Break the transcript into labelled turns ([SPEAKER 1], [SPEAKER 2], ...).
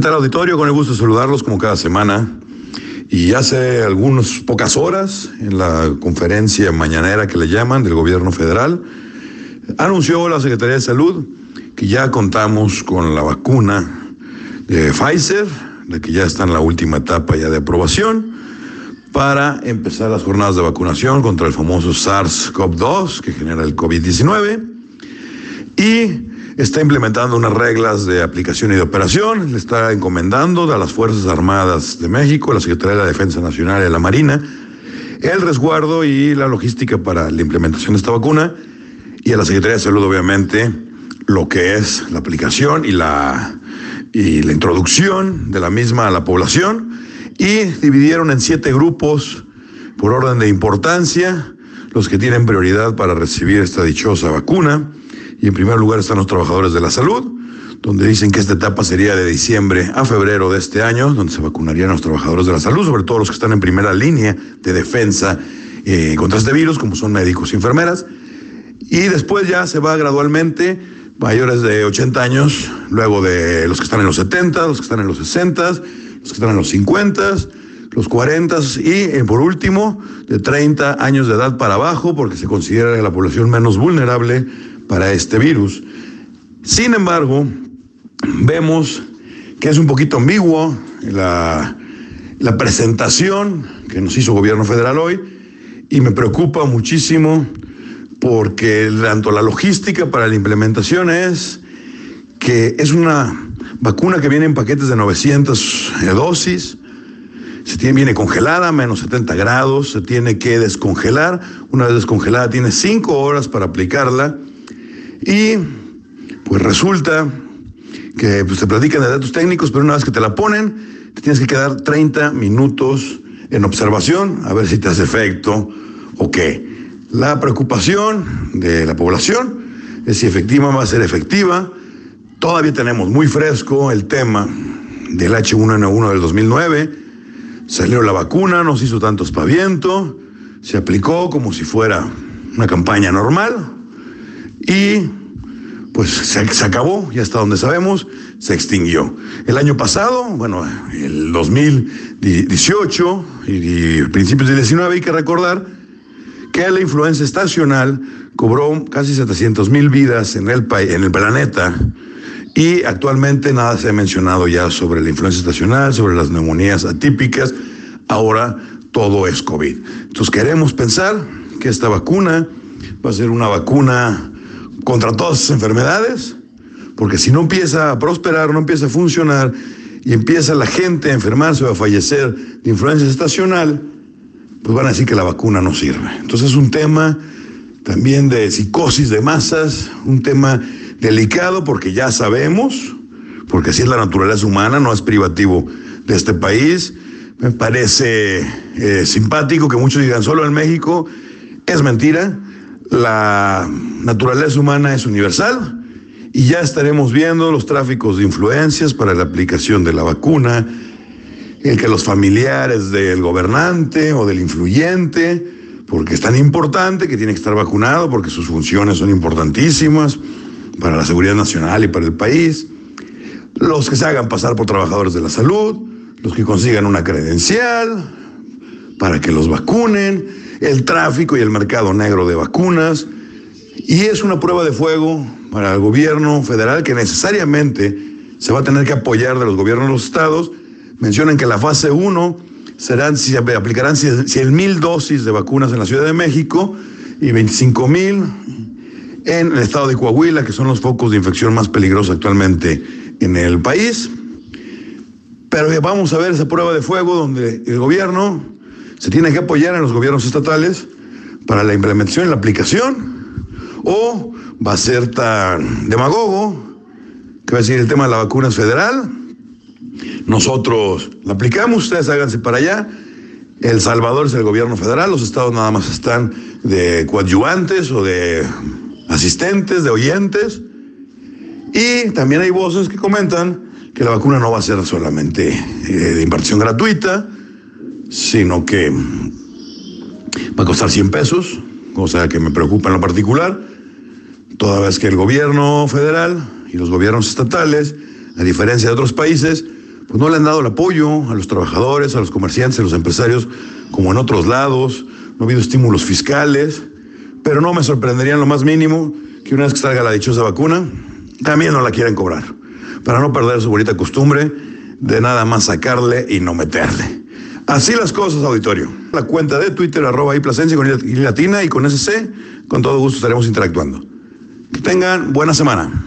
[SPEAKER 1] ¿Qué tal auditorio? Con el gusto de saludarlos como cada semana. Y hace algunas pocas horas, en la conferencia mañanera que le llaman del gobierno federal, anunció la Secretaría de Salud que ya contamos con la vacuna de Pfizer, de que ya está en la última etapa ya de aprobación, para empezar las jornadas de vacunación contra el famoso SARS-CoV-2 que genera el COVID-19. Y está implementando unas reglas de aplicación y de operación, le está encomendando a las Fuerzas Armadas de México, a la Secretaría de la Defensa Nacional y a la Marina, el resguardo y la logística para la implementación de esta vacuna y a la Secretaría de Salud, obviamente, lo que es la aplicación y la, y la introducción de la misma a la población. Y dividieron en siete grupos por orden de importancia los que tienen prioridad para recibir esta dichosa vacuna y en primer lugar están los trabajadores de la salud, donde dicen que esta etapa sería de diciembre a febrero de este año, donde se vacunarían a los trabajadores de la salud, sobre todo los que están en primera línea de defensa eh, contra este virus, como son médicos y enfermeras. Y después ya se va gradualmente mayores de 80 años, luego de los que están en los 70, los que están en los 60, los que están en los 50, los 40 y eh, por último de 30 años de edad para abajo, porque se considera la población menos vulnerable para este virus. Sin embargo, vemos que es un poquito ambiguo la, la presentación que nos hizo el gobierno federal hoy y me preocupa muchísimo porque tanto la logística para la implementación es que es una vacuna que viene en paquetes de 900 dosis, se tiene, viene congelada menos 70 grados, se tiene que descongelar, una vez descongelada tiene 5 horas para aplicarla y pues resulta que pues, te platican de datos técnicos, pero una vez que te la ponen, te tienes que quedar 30 minutos en observación a ver si te hace efecto o qué. La preocupación de la población es si efectiva va a ser efectiva. Todavía tenemos muy fresco el tema del H1N1 del 2009. Salió la vacuna, no se hizo tanto espaviento, se aplicó como si fuera una campaña normal, y pues se, acabó, ya hasta donde sabemos, se extinguió. El año pasado, bueno, el 2018 y, principios del 19, hay que recordar que la influenza estacional cobró casi 700 mil vidas en el, en el planeta y actualmente nada se ha mencionado ya sobre la influenza estacional, sobre las neumonías atípicas, ahora todo es COVID. Entonces queremos pensar que esta vacuna va a ser una vacuna contra todas esas enfermedades, porque si no empieza a prosperar, no empieza a funcionar y empieza la gente a enfermarse o a fallecer de influencia estacional, pues van a decir que la vacuna no sirve. Entonces es un tema también de psicosis de masas, un tema delicado porque ya sabemos, porque así es la naturaleza humana, no es privativo de este país. Me parece eh, simpático que muchos digan solo en México, es mentira la naturaleza humana es universal y ya estaremos viendo los tráficos de influencias para la aplicación de la vacuna, el que los familiares del gobernante o del influyente, porque es tan importante que tiene que estar vacunado, porque sus funciones son importantísimas para la seguridad nacional y para el país, los que se hagan pasar por trabajadores de la salud, los que consigan una credencial para que los vacunen, el tráfico y el mercado negro de vacunas. Y es una prueba de fuego para el gobierno federal que necesariamente se va a tener que apoyar de los gobiernos de los estados. Mencionan que la fase 1 serán, aplicarán 100 mil dosis de vacunas en la Ciudad de México y 25 mil en el estado de Coahuila, que son los focos de infección más peligrosos actualmente en el país. Pero vamos a ver esa prueba de fuego donde el gobierno se tiene que apoyar en los gobiernos estatales para la implementación y la aplicación, o va a ser tan demagogo que va a decir el tema de la vacuna es federal, nosotros la aplicamos, ustedes háganse para allá. El Salvador es el gobierno federal, los estados nada más están de coadyuvantes o de asistentes, de oyentes. Y también hay voces que comentan que la vacuna no va a ser solamente eh, de impartición gratuita, sino que va a costar 100 pesos, cosa que me preocupa en lo particular, toda vez que el gobierno federal y los gobiernos estatales, a diferencia de otros países, pues no le han dado el apoyo a los trabajadores, a los comerciantes, a los empresarios, como en otros lados, no ha habido estímulos fiscales, pero no me sorprendería en lo más mínimo que una vez que salga la dichosa vacuna, también no la quieren cobrar, para no perder su bonita costumbre de nada más sacarle y no meterle. Así las cosas, auditorio. La cuenta de Twitter, arroba y con I latina y con SC, con todo gusto estaremos interactuando. Que tengan buena semana.